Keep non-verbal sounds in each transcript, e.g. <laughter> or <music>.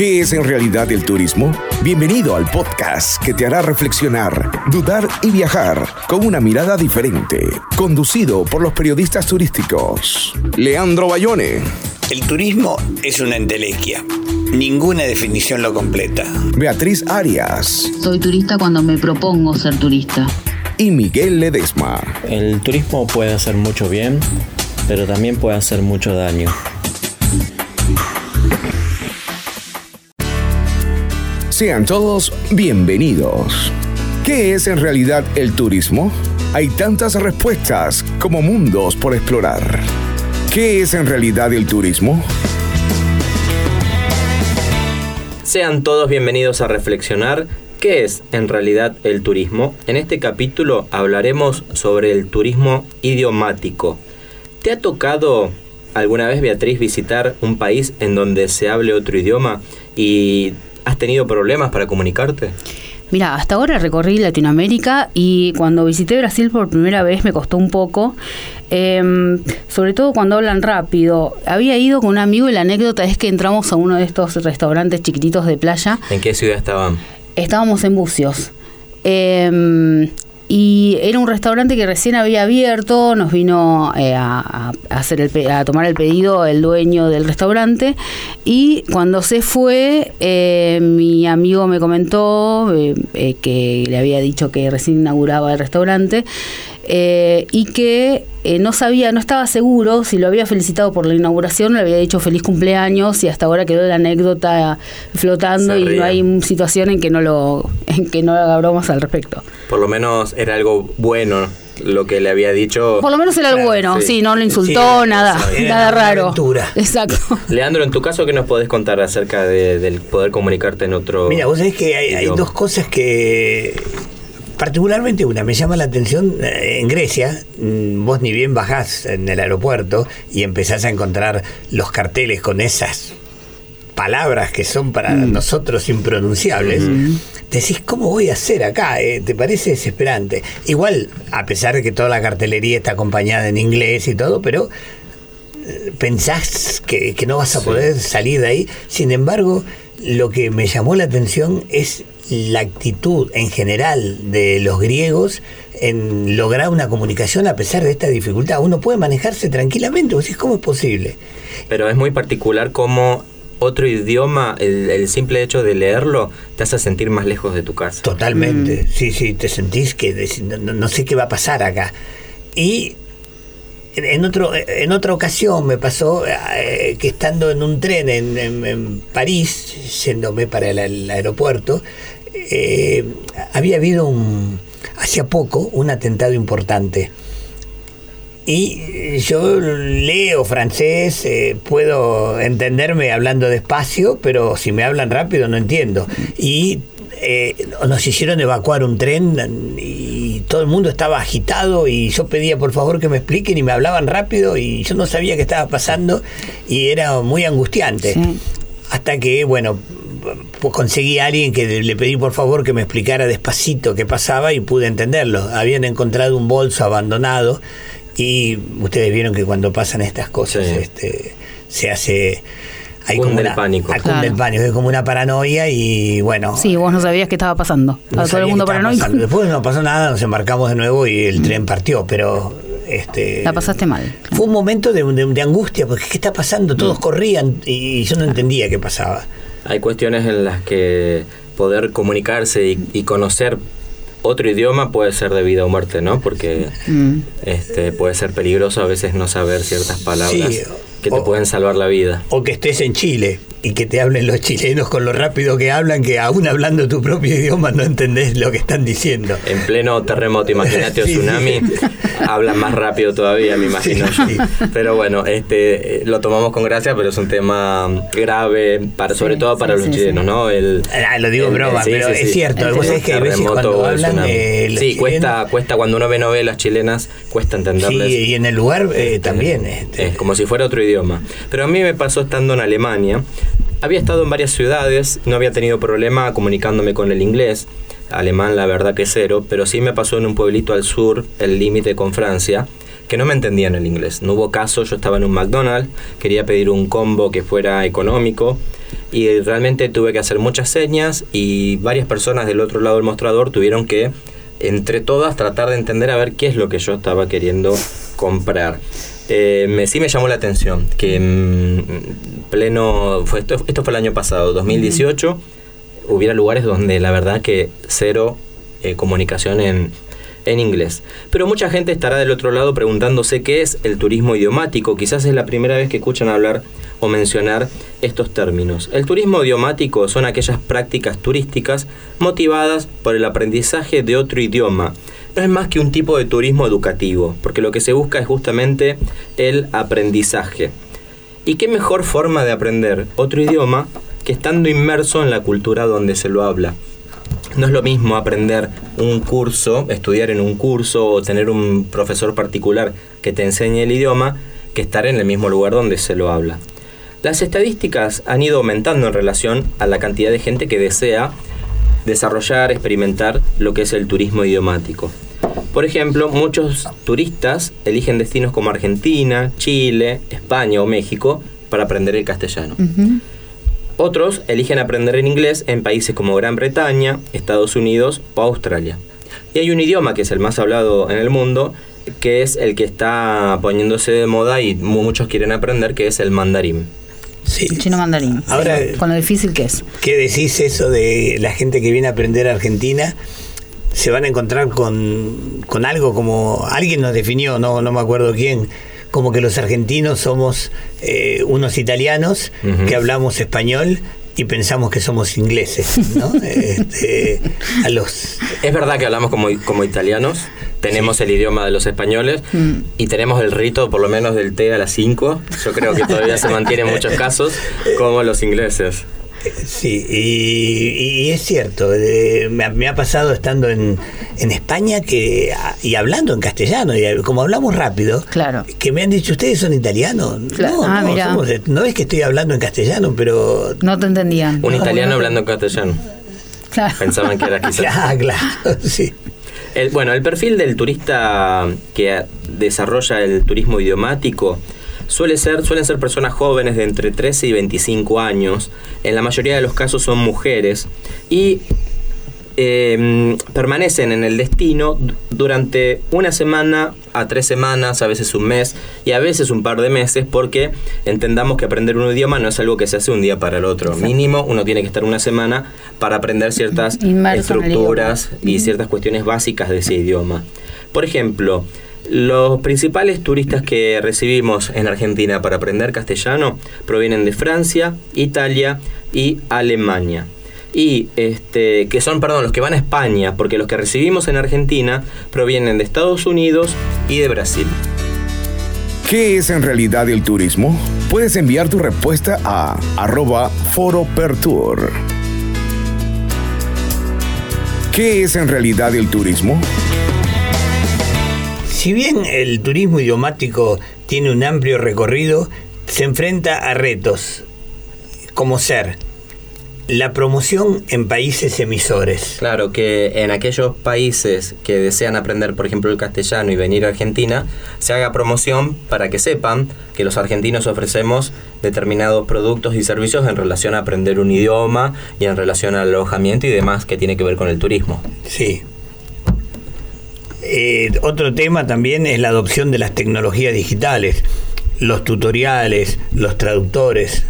¿Qué es en realidad el turismo? Bienvenido al podcast que te hará reflexionar, dudar y viajar con una mirada diferente. Conducido por los periodistas turísticos. Leandro Bayone. El turismo es una entelequia. Ninguna definición lo completa. Beatriz Arias. Soy turista cuando me propongo ser turista. Y Miguel Ledesma. El turismo puede hacer mucho bien, pero también puede hacer mucho daño. Sean todos bienvenidos. ¿Qué es en realidad el turismo? Hay tantas respuestas como mundos por explorar. ¿Qué es en realidad el turismo? Sean todos bienvenidos a reflexionar qué es en realidad el turismo. En este capítulo hablaremos sobre el turismo idiomático. ¿Te ha tocado alguna vez, Beatriz, visitar un país en donde se hable otro idioma y ¿Has tenido problemas para comunicarte? Mira, hasta ahora recorrí Latinoamérica y cuando visité Brasil por primera vez me costó un poco, em, sobre todo cuando hablan rápido. Había ido con un amigo y la anécdota es que entramos a uno de estos restaurantes chiquititos de playa. ¿En qué ciudad estaban? Estábamos en Bucios. Eh, y era un restaurante que recién había abierto, nos vino eh, a, hacer el, a tomar el pedido el dueño del restaurante y cuando se fue eh, mi amigo me comentó eh, que le había dicho que recién inauguraba el restaurante eh, y que eh, no sabía, no estaba seguro si lo había felicitado por la inauguración, le había dicho feliz cumpleaños y hasta ahora quedó la anécdota flotando y no hay situación en que no lo en que no haga bromas al respecto. Por lo menos era algo bueno lo que le había dicho. Por lo menos era algo bueno, sí, no lo insultó, nada, nada raro. <laughs> Exacto. Leandro, en tu caso, ¿qué nos podés contar acerca del poder comunicarte en otro? Mira, vos sabés que hay dos cosas que particularmente una, me llama la atención eh, en Grecia, mm, vos ni bien bajás en el aeropuerto y empezás a encontrar los carteles con esas palabras que son para mm. nosotros impronunciables, decís, ¿cómo voy a hacer acá? Eh, ¿Te parece desesperante? Igual, a pesar de que toda la cartelería está acompañada en inglés y todo, pero eh, pensás que, no vas a poder salir de ahí. Sin embargo, lo que me llamó la atención es la actitud en general de los griegos en lograr una comunicación a pesar de esta dificultad. Uno puede manejarse tranquilamente, o ¿cómo es posible? Pero es muy particular cómo otro idioma, el, simple hecho de leerlo, te hace sentir más lejos de tu casa. Totalmente, mm. sí, sí, te sentís que no, sé qué va a pasar acá. Y en, otro, en otra ocasión me pasó eh, que estando en un tren en, París, yéndome para el aeropuerto, eh, había habido un, hacía poco un atentado importante. Y yo leo francés, eh, puedo entenderme hablando despacio, pero si me hablan rápido no entiendo. Y eh, nos hicieron evacuar un tren y todo el mundo estaba agitado y yo pedía por favor que me expliquen y me hablaban rápido y yo no sabía qué estaba pasando y era muy angustiante. Hasta que, bueno, pues conseguí a alguien que le pedí por favor que me explicara despacito qué pasaba y pude entenderlo. Habían encontrado un bolso abandonado y ustedes vieron que cuando pasan estas cosas este, se hace... Hay como el pánico. el pánico, es como una paranoia y bueno. Sí, vos no sabías qué estaba pasando. Estaba todo el mundo paranoico. Después no pasó nada, nos embarcamos de nuevo y el tren partió, pero este, la pasaste mal. Fue un momento de, de angustia, porque ¿qué está pasando? Todos mm. corrían y yo no entendía qué pasaba. Hay cuestiones en las que poder comunicarse y, conocer otro idioma puede ser de vida o muerte, ¿no? Porque mm. este, puede ser peligroso a veces no saber ciertas palabras que te pueden salvar la vida. O que estés en Chile y que te hablen los chilenos con lo rápido que hablan, que aún hablando tu propio idioma no entendés lo que están diciendo. En pleno terremoto, imagínate, <laughs> o tsunami, hablan más rápido todavía, me imagino Pero bueno, este lo tomamos con gracia, pero es un tema grave, para, sobre todo para los chilenos, ¿no? El, ah, lo digo broma, pero es cierto. Vos sabés que a veces cuando hablan, Sí, cuesta, cuesta cuando uno ve novelas chilenas, cuesta entenderles. Sí, y en el lugar eh, este, también. Este. Es como si fuera otro idioma. Pero a mí me pasó estando en Alemania, había estado en varias ciudades, no había tenido problema comunicándome con el inglés, alemán la verdad que cero, pero sí me pasó en un pueblito al sur, el límite con Francia, que no me entendían el inglés. No hubo caso, yo estaba en un McDonald's, quería pedir un combo que fuera económico y realmente tuve que hacer muchas señas y varias personas del otro lado del mostrador tuvieron que entre todas tratar de entender a ver qué es lo que yo estaba queriendo comprar. Eh, me, sí me llamó la atención que en pleno, fue esto, esto fue el año pasado, 2018, hubiera lugares donde la verdad que cero eh, comunicación en, en inglés. Pero mucha gente estará del otro lado preguntándose qué es el turismo idiomático. Quizás es la primera vez que escuchan hablar o mencionar estos términos. El turismo idiomático son aquellas prácticas turísticas motivadas por el aprendizaje de otro idioma. No es más que un tipo de turismo educativo, porque lo que se busca es justamente el aprendizaje. ¿Y qué mejor forma de aprender otro idioma que estando inmerso en la cultura donde se lo habla? No es lo mismo aprender un curso, estudiar en un curso o tener un profesor particular que te enseñe el idioma que estar en el mismo lugar donde se lo habla. Las estadísticas han ido aumentando en relación a la cantidad de gente que desea desarrollar, experimentar lo que es el turismo idiomático. Por ejemplo, muchos turistas eligen destinos como Argentina, Chile, España o México para aprender el castellano. Otros eligen aprender en inglés en países como Gran Bretaña, Estados Unidos o Australia. Y hay un idioma que es el más hablado en el mundo, que es el que está poniéndose de moda y muchos quieren aprender, que es el mandarín. Sí. Chino mandarín. Ahora, con lo difícil que es. ¿Qué decís eso de la gente que viene a aprender a Argentina? Se van a encontrar con, con algo como alguien nos definió, no, no me acuerdo quién, como que los argentinos somos eh, unos italianos que hablamos español y pensamos que somos ingleses, ¿no? <laughs> Este, a los... Es verdad que hablamos como, como italianos, tenemos el idioma de los españoles mm. y tenemos el rito por lo menos del té a las 5. Yo creo que todavía se mantiene en muchos casos como los ingleses. Sí, y, es cierto, me, ha pasado estando en, en, España que y hablando en castellano, y como hablamos rápido, claro. que me han dicho, ¿ustedes son italianos? No, ah, no, no es que estoy hablando en castellano, pero... No te entendían. Un italiano hablando en castellano. Claro. Pensaban que era <laughs> quizás... Claro, claro, <laughs> sí. El, bueno, el perfil del turista que desarrolla el turismo idiomático Suele ser, suelen ser personas jóvenes de entre 13 y 25 años, en la mayoría de los casos son mujeres, y em, permanecen en el destino durante una semana a tres semanas, a veces un mes y a veces un par de meses, porque entendamos que aprender un idioma no es algo que se hace un día para el otro. Mínimo, uno tiene que estar una semana para aprender ciertas estructuras y ciertas cuestiones básicas de ese idioma. Por ejemplo, los principales turistas que recibimos en Argentina para aprender castellano provienen de Francia, Italia y Alemania. Y este, que son, perdón, los que van a España, porque los que recibimos en Argentina provienen de Estados Unidos y de Brasil. ¿Qué es en realidad el turismo? Puedes enviar tu respuesta a arroba foropertour. ¿Qué es en realidad el turismo? Si bien el turismo idiomático tiene un amplio recorrido, se enfrenta a retos como ser la promoción en países emisores. Claro, que en aquellos países que desean aprender, por ejemplo, el castellano y venir a Argentina, se haga promoción para que sepan que los argentinos ofrecemos determinados productos y servicios en relación a aprender un idioma y en relación al alojamiento y demás que tiene que ver con el turismo. Sí, eh, otro tema también es la adopción de las tecnologías digitales, los tutoriales, los traductores.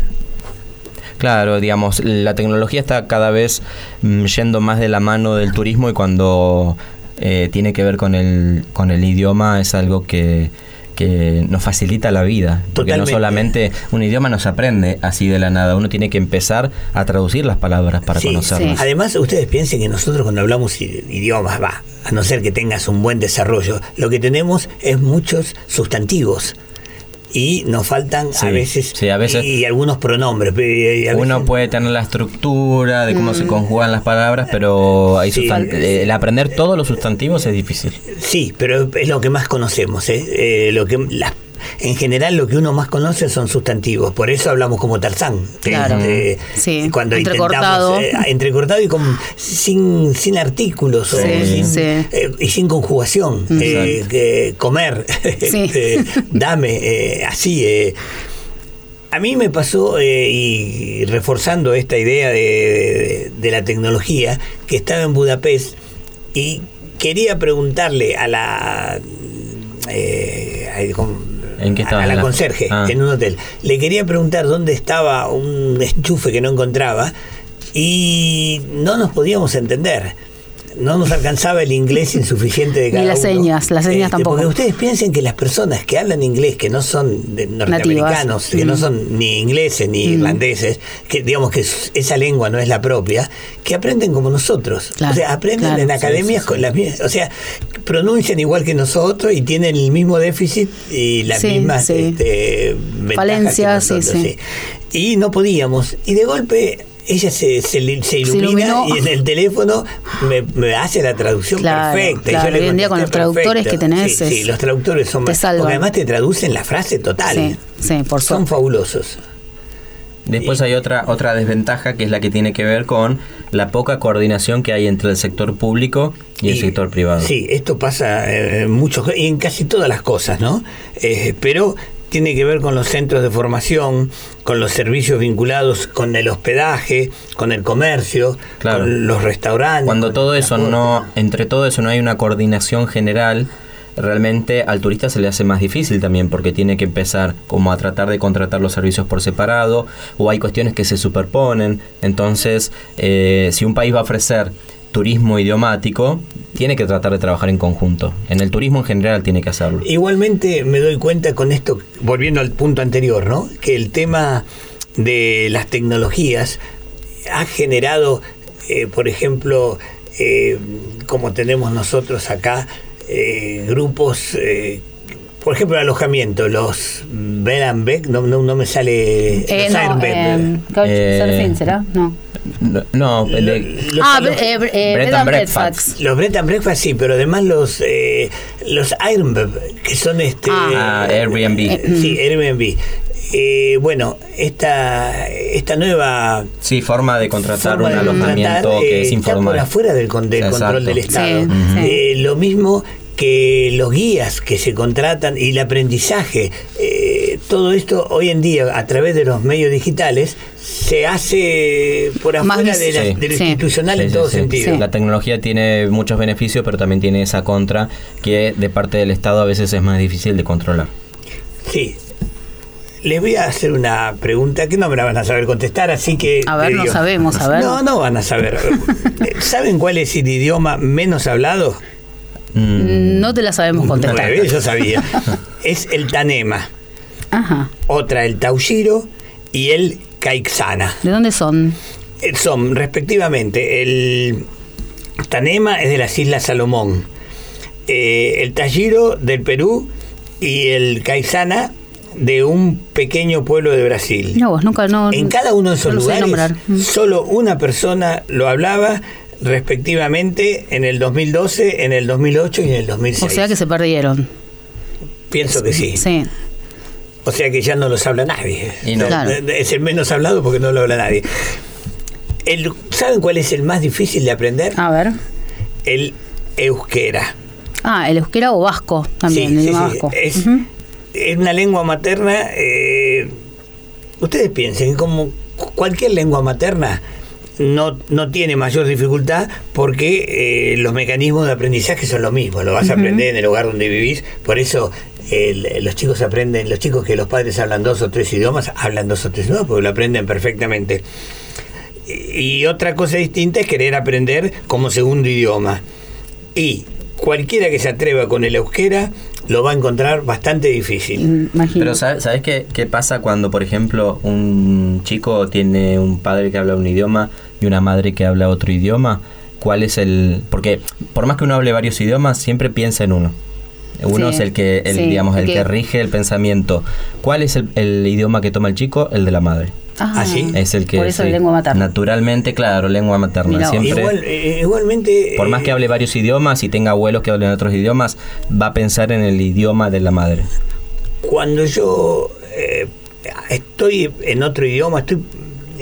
Claro, digamos, la tecnología está cada vez mm, yendo más de la mano del turismo y cuando eh, tiene que ver con el, con el idioma es algo que, que nos facilita la vida. Porque no solamente un idioma no se aprende así de la nada, uno tiene que empezar a traducir las palabras para conocerlas. Además, ustedes piensen que nosotros cuando hablamos idiomas, va, a no ser que tengas un buen desarrollo, lo que tenemos es muchos sustantivos y nos faltan a, veces, y, algunos pronombres. Uno puede tener la estructura de cómo se mm. conjugan las palabras, pero hay eh, el aprender todos los sustantivos es difícil. Sí, pero es lo que más conocemos. ¿eh? Eh, lo que las en general lo que uno más conoce son sustantivos, por eso hablamos como Tarzán. Claro. Este, cuando entrecortado. intentamos eh, ah, entrecortado y con, sin, sin artículos o sin, eh, y sin conjugación. Eh, comer, <laughs> este, dame, así. A mí me pasó, y reforzando esta idea de, de, la tecnología, que estaba en Budapest y quería preguntarle a la... Eh, ¿En qué estaba? a la ¿En la- conserje Ah. en un hotel. Le quería preguntar dónde estaba un enchufe que no encontraba y no nos podíamos entender. No nos alcanzaba el inglés insuficiente de Ni cada las uno. señas, las señas tampoco. Porque ustedes piensen que las personas que hablan inglés, que no son de norteamericanos, que no Mm. son ni ingleses ni Mm. irlandeses, que digamos que esa lengua no es la propia, que aprenden como nosotros. Claro, o sea, aprenden claro. en academias sí, sí. con las mismas, o sea, pronuncian igual que nosotros y tienen el mismo déficit y las Sí, mismas este, ventajas que sí, sí. Y no podíamos. Y de golpe ella se, se, se ilumina y en el teléfono me, me hace la traducción Claro, perfecta. y yo le hoy en día con los traductores perfecto. que tenés Sí, sí, es- los traductores son te más- salvan. Porque además te traducen la frase total. Sí, sí, por Son suerte. fabulosos. Después hay otra, otra desventaja que es la que tiene que ver con la poca coordinación que hay entre el sector público y, el sector privado. Sí, esto pasa eh, en muchos y en casi todas las cosas, ¿no? Eh, pero tiene que ver con los centros de formación, con los servicios vinculados con el hospedaje, con el comercio, Claro. con los restaurantes. Cuando todo eso no, entre todo eso no hay una coordinación general, realmente al turista se le hace más difícil también porque tiene que empezar como a tratar de contratar los servicios por separado o hay cuestiones que se superponen. Entonces, eh, si un país va a ofrecer turismo idiomático, tiene que tratar de trabajar en conjunto. En el turismo en general tiene que hacerlo. Igualmente me doy cuenta con esto, volviendo al punto anterior, ¿no? Que el tema de las tecnologías ha generado, eh, por ejemplo, eh, como tenemos nosotros acá, eh, grupos, eh, por ejemplo, alojamiento, los Bed and Beck, no, no, no me sale... Eh, los no, Airbnb. eh, Couchsurfing, ¿será? No. No, no, el de- Los ah, alo- eh, eh, Bread Bed and Breakfast. Breakfast. los Bread and Breakfast sí, pero además los eh, los Airbnb, que son este Ah, Airbnb. Eh, sí, Airbnb. Eh, bueno, esta esta nueva sí, forma de contratar forma un de alojamiento que eh, es está por informal. afuera del, con- del control del Estado. Sí, Ujú. sí. Eh, lo mismo que los guías que se contratan y el aprendizaje. Todo esto hoy en día a través de los medios digitales se hace por afuera de, la- Sí. de lo Sí. institucional Sí, en sí, todo sí. sentido. Sí. La tecnología tiene muchos beneficios, pero también tiene esa contra que de parte del Estado a veces es más difícil de controlar. Sí. Les voy a hacer una pregunta que no me la van a saber contestar, así que... A ver, no digo- sabemos, a ver. No, no van a saber. ¿Saben cuál es el idioma menos hablado? Mm, No te la sabemos contestar. Bueno, yo sabía. Es el Tanema, Ajá. otra el Taushiro y el Kaiksana. ¿De dónde son? Eh, Son respectivamente el Tanema es de las Islas Salomón, eh, el Tashiro del Perú y el Kaiksana de un pequeño pueblo de Brasil. Mira vos, nunca no. En cada uno de esos no lugares. Mm. solo una persona lo hablaba respectivamente en el 2012, en el 2008 y en el 2006. O sea que se perdieron. Pienso que sí. Sí. O sea que ya no los habla nadie. Y no. Claro. Es el menos hablado porque no lo habla nadie. El- ¿Saben cuál es el más difícil de aprender? A ver. El euskera. Ah, el euskera o vasco también, Sí, el sí, idioma sí. vasco. Es una lengua materna. eh, ustedes piensen, como cualquier lengua materna, no, no tiene mayor dificultad porque eh, los mecanismos de aprendizaje son los mismos. Lo vas a aprender en el lugar donde vivís. Por eso el- los chicos aprenden, los chicos que los padres hablan dos o tres idiomas, hablan dos o tres idiomas porque lo aprenden perfectamente. Y otra cosa distinta es querer aprender como segundo idioma. Y cualquiera que se atreva con el euskera lo va a encontrar bastante difícil. Imagino. Pero ¿sabes, sabes qué, qué pasa cuando, por ejemplo, un chico tiene un padre que habla un idioma y una madre que habla otro idioma? ¿Cuál es el...? Porque por más que uno hable varios idiomas, siempre piensa en uno. Uno Sí, es el que, el, sí, digamos, el que- que rige el pensamiento. ¿Cuál es el, el idioma que toma el chico? El de la madre. Ah, ¿Ah, sí? Es el que... Por eso sí, lengua materna. Naturalmente, claro, lengua materna. Mirá. Siempre... Igual, eh, igualmente... Por más eh, que hable varios idiomas y tenga abuelos que hablen otros idiomas, va a pensar en el idioma de la madre. Cuando yo eh, estoy en otro idioma, estoy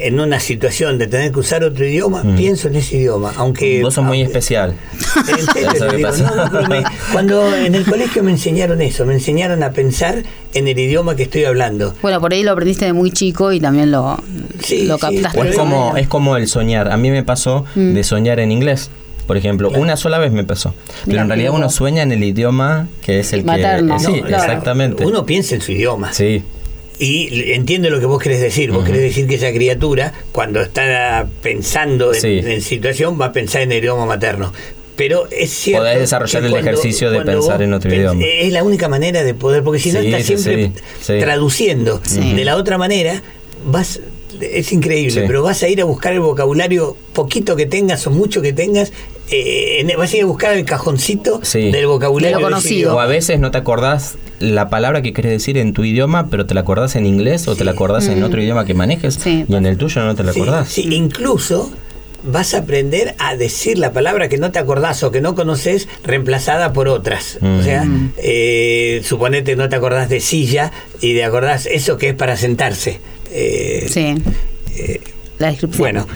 en una situación de tener que usar otro idioma, pienso en ese idioma, aunque... Vos sos muy aunque- especial. <laughs> En digo, no, no, me- cuando en el colegio me enseñaron eso, me enseñaron a pensar en el idioma que estoy hablando. Bueno, por ahí lo aprendiste de muy chico y también lo, Sí, lo captaste. Es como, es como el soñar. A mí me pasó Mm. de soñar en inglés. Por ejemplo, una sola vez me pasó. Pero Mira, en realidad uno sueña en el idioma que es el Materno. que... Sí, No, claro. exactamente. Uno piensa en su idioma. Sí. Y entiende lo que vos querés decir. Vos querés decir que esa criatura, cuando está pensando en, Sí. en situación, va a pensar en el idioma materno. Pero es cierto. Podés desarrollar el ejercicio de pensar en otro idioma. Es la única manera de poder, porque si no Sí, estás siempre sí, traduciendo. De la otra manera, vas. Es increíble, Sí. pero vas a ir a buscar el vocabulario, poquito que tengas o mucho que tengas, eh, vas a ir a buscar el cajoncito Sí. del vocabulario. De lo ese conocido. O a veces no te acordás la palabra que querés decir en tu idioma, pero te la acordás en inglés o te la acordás en otro idioma que manejes Sí. y en el tuyo no te la Sí, acordás. sí, incluso vas a aprender a decir la palabra que no te acordás o que no conoces reemplazada por otras. Mm. O sea, eh, suponete no te acordás de silla y te acordás eso que es para sentarse. Eh, Sí. la descripción. Bueno,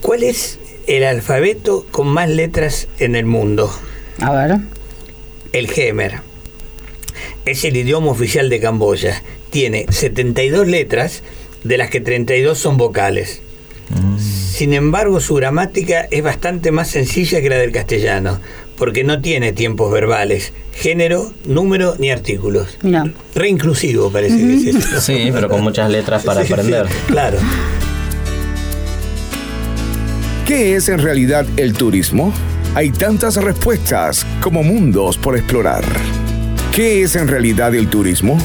¿cuál es el alfabeto con más letras en el mundo? A ver. El Gemer. Es el idioma oficial de Camboya. Tiene 72 letras, de las que 32 son vocales. Sin embargo, su gramática es bastante más sencilla que la del castellano, porque no tiene tiempos verbales, género, número ni artículos. Mira. Re inclusivo parece que es esto. Sí, pero con muchas letras <laughs> para Sí, sí, aprender. claro. ¿Qué es en realidad el turismo? Hay tantas respuestas como mundos por explorar. ¿Qué es en realidad el turismo?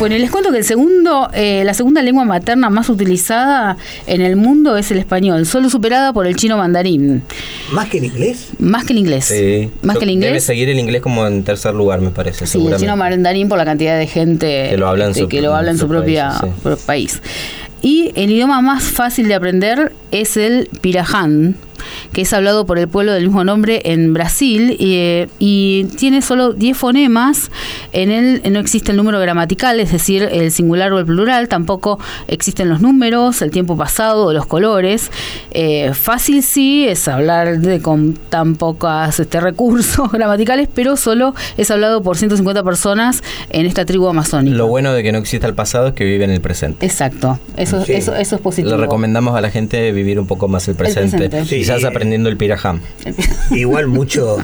Bueno, y les cuento que el segundo, eh, la segunda lengua materna más utilizada en el mundo es el español, solo superada por el chino mandarín. Más que en inglés. Más que el inglés. Sí. Más Yo- que el Debe inglés. seguir el inglés como en tercer lugar, me parece, Sí, el chino mandarín por la cantidad de gente Que lo habla en este, su- que lo habla en en su su propia país, sí. pro- país. Y el idioma más fácil de aprender es el piraján, que es hablado por el pueblo del mismo nombre en Brasil y, eh, y tiene solo 10 fonemas. En él no existe el número gramatical, es decir, el singular o el plural. Tampoco existen los números, el tiempo pasado o los colores. Eh, fácil sí es hablar de, con tan pocos este, recursos <laughs> gramaticales, pero solo es hablado por 150 personas en esta tribu amazónica. Lo bueno de que no exista el pasado es que vive en el presente. Exacto, eso, Sí. eso, eso es positivo. Le recomendamos a la gente vivir un poco más el presente. presente. Sí. Quizás aprendiendo el pirajam. Igual muchos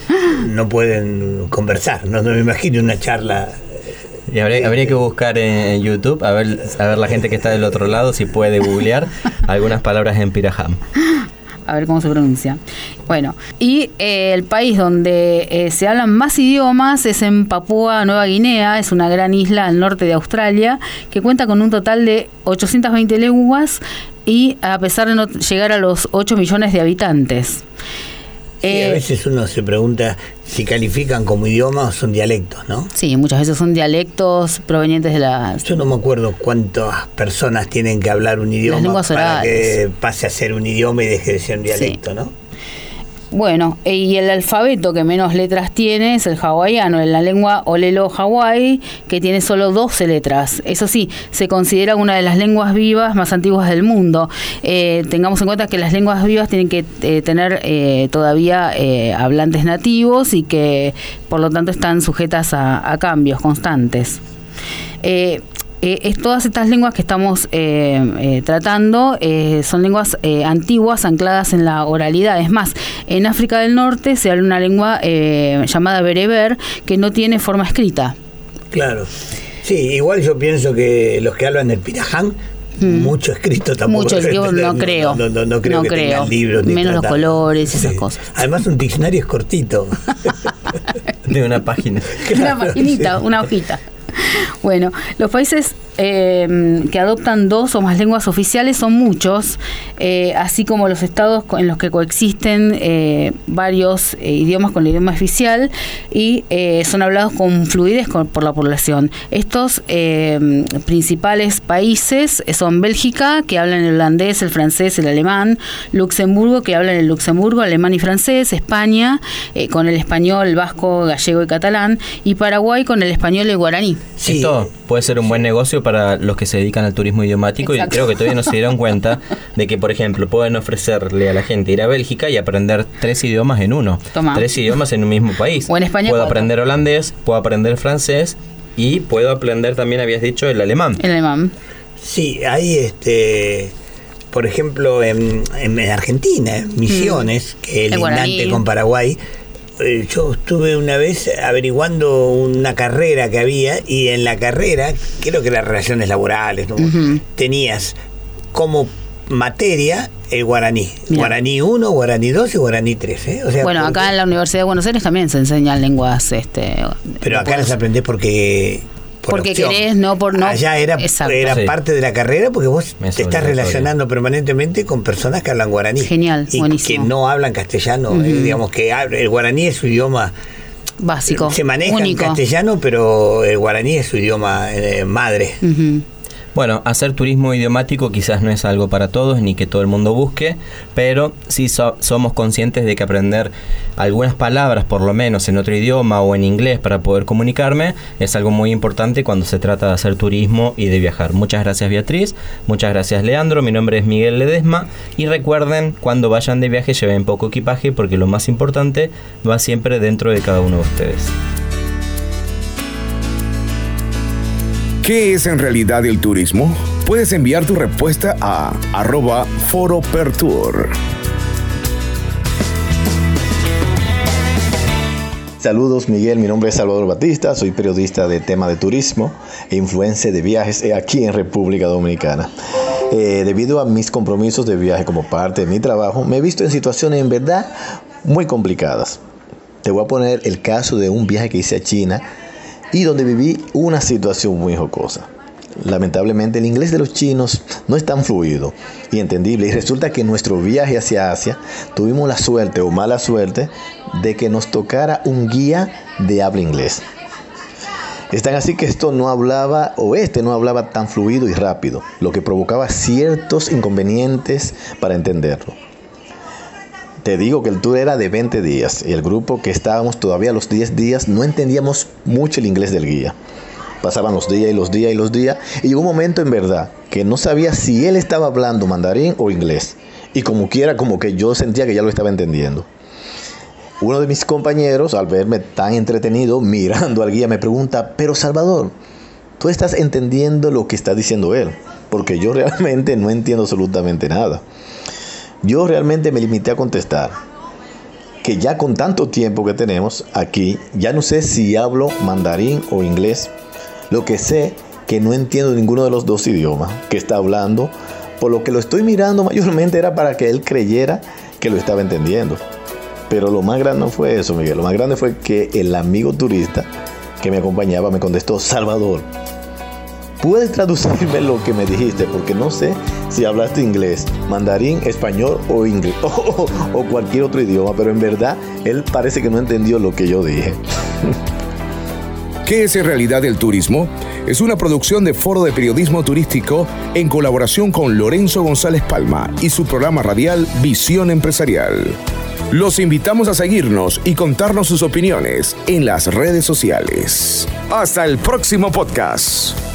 no pueden conversar. No, no me imagino una charla. Y habría, habría que buscar en YouTube a ver, a ver la gente que está del otro lado si puede googlear algunas palabras en pirajam. a ver cómo se pronuncia. Bueno, y eh, el país donde eh, se hablan más idiomas es en Papúa Nueva Guinea, es una gran isla al norte de Australia, que cuenta con un total de 820 lenguas y a pesar de no llegar a los 8 millones de habitantes. Sí, a Eh, veces uno se pregunta si califican como idioma o son dialectos, ¿no? sí, muchas veces son dialectos provenientes de las... Yo no me acuerdo cuántas personas tienen que hablar un idioma para que pase a ser un idioma y deje de ser un dialecto, ¿no? Bueno, eh, y el alfabeto que menos letras tiene es el hawaiano, en la lengua olelo Hawái, que tiene solo 12 letras. Eso sí, se considera una de las lenguas vivas más antiguas del mundo. Eh, tengamos en cuenta que las lenguas vivas tienen que eh, tener eh, todavía eh, hablantes nativos y que por lo tanto están sujetas a, a cambios constantes. Eh, eh, es todas estas lenguas que estamos eh, eh, tratando eh, son lenguas eh, antiguas ancladas en la oralidad. Es más, en África del Norte se habla una lengua eh, llamada bereber que no tiene forma escrita. Claro. Sí, igual yo pienso que los que hablan del piraján, mucho escrito tampoco. Mm. Mucho tener, no creo. No, no, no creo No que creo. tengan libros. ni Menos los colores y esas cosas. Además, un diccionario es cortito. <laughs> De una página. <laughs> una paginita, una hojita. <laughs> Bueno, los países eh, que adoptan dos o más lenguas oficiales son muchos, eh, así como los estados en los que coexisten eh, varios eh, idiomas con el idioma oficial y eh, son hablados con fluidez con- por la población. Estos eh, principales países son Bélgica, que hablan el holandés, el francés, el alemán, Luxemburgo, que hablan el luxemburgo, alemán y francés, España, con el español, vasco, gallego y catalán, y Paraguay con el español y guaraní. Sí. Esto puede ser un buen negocio para los que se dedican al turismo idiomático Exacto. y creo que todavía no se dieron <laughs> cuenta de que, por ejemplo, pueden ofrecerle a la gente ir a Bélgica y aprender tres idiomas en uno. Toma. Tres idiomas en un mismo país. O en España Puedo cuatro. aprender holandés, puedo aprender francés y puedo aprender también, habías dicho, el alemán. El alemán. Sí, hay este. Por ejemplo, en, en Argentina, en Misiones, que es Mm. El guaraní. lindante con Paraguay. Eh, Yo estuve una vez averiguando una carrera que había y en la carrera, creo que las relaciones laborales, ¿no? Tenías como materia el guaraní. Mira. Guaraní 1, guaraní 2 y guaraní 3. ¿eh? O sea, Bueno, porque- acá en la Universidad de Buenos Aires también se enseñan lenguas. Este, Pero acá las aprendés porque... por Porque opción. querés, no por- no- Allá era, Exacto. era Sí. parte de la carrera porque vos te estás relacionando permanentemente con personas que hablan guaraní. Genial, y buenísimo. que no hablan castellano. eh, digamos que el guaraní es su idioma. Básico. Se maneja único. en castellano, pero el guaraní es su idioma eh, madre. Ujú. Bueno, hacer turismo idiomático quizás no es algo para todos ni que todo el mundo busque, pero sí so- somos conscientes de que aprender algunas palabras, por lo menos en otro idioma o en inglés para poder comunicarme, es algo muy importante cuando se trata de hacer turismo y de viajar. Muchas gracias Beatriz, muchas gracias Leandro, mi nombre es Miguel Ledesma y recuerden cuando vayan de viaje lleven poco equipaje porque lo más importante va siempre dentro de cada uno de ustedes. ¿Qué es en realidad el turismo? Puedes enviar tu respuesta a arroba foropertour. Saludos Miguel, mi nombre es Salvador Batista, soy periodista de tema de turismo e influencer de viajes aquí en República Dominicana. Eh, debido a mis compromisos de viaje como parte de mi trabajo, me he visto en situaciones en verdad muy complicadas. Te voy a poner el caso de un viaje que hice a China y donde viví una situación muy jocosa. Lamentablemente el inglés de los chinos no es tan fluido y entendible y resulta que en nuestro viaje hacia Asia tuvimos la suerte o mala suerte de que nos tocara un guía de habla inglés. Es tan así que esto no hablaba o este no hablaba tan fluido y rápido, lo que provocaba ciertos inconvenientes para entenderlo. Te digo que el tour era de 20 días y el grupo que estábamos todavía los 10 días no entendíamos mucho el inglés del guía. Pasaban los días y los días y los días y llegó un momento en verdad que no sabía si él estaba hablando mandarín o inglés. Y como quiera, como que yo sentía que ya lo estaba entendiendo. Uno de mis compañeros, al verme tan entretenido <laughs> mirando al guía, me pregunta, pero Salvador, ¿tú estás entendiendo lo que está diciendo él? Porque yo <laughs> realmente no entiendo absolutamente nada. Yo realmente me limité a contestar que ya con tanto tiempo que tenemos aquí, ya no sé si hablo mandarín o inglés. Lo que sé que no entiendo ninguno de los dos idiomas que está hablando, por lo que lo estoy mirando <laughs> mayormente era para que él creyera que lo estaba entendiendo. Pero lo más grande no fue eso, Miguel. Lo más grande fue que el amigo turista que me acompañaba me contestó, Salvador, ¿puedes traducirme lo que me dijiste? Porque no sé si hablaste inglés, mandarín, español o inglés <laughs> o, cualquier otro idioma, pero en verdad él parece que no entendió lo que yo dije. <laughs> ¿Qué es en realidad el turismo? Es una producción de Foro de Periodismo Turístico en colaboración con Lorenzo González Palma y su programa radial Visión Empresarial. Los invitamos a seguirnos y contarnos sus opiniones en las redes sociales. Hasta el próximo podcast.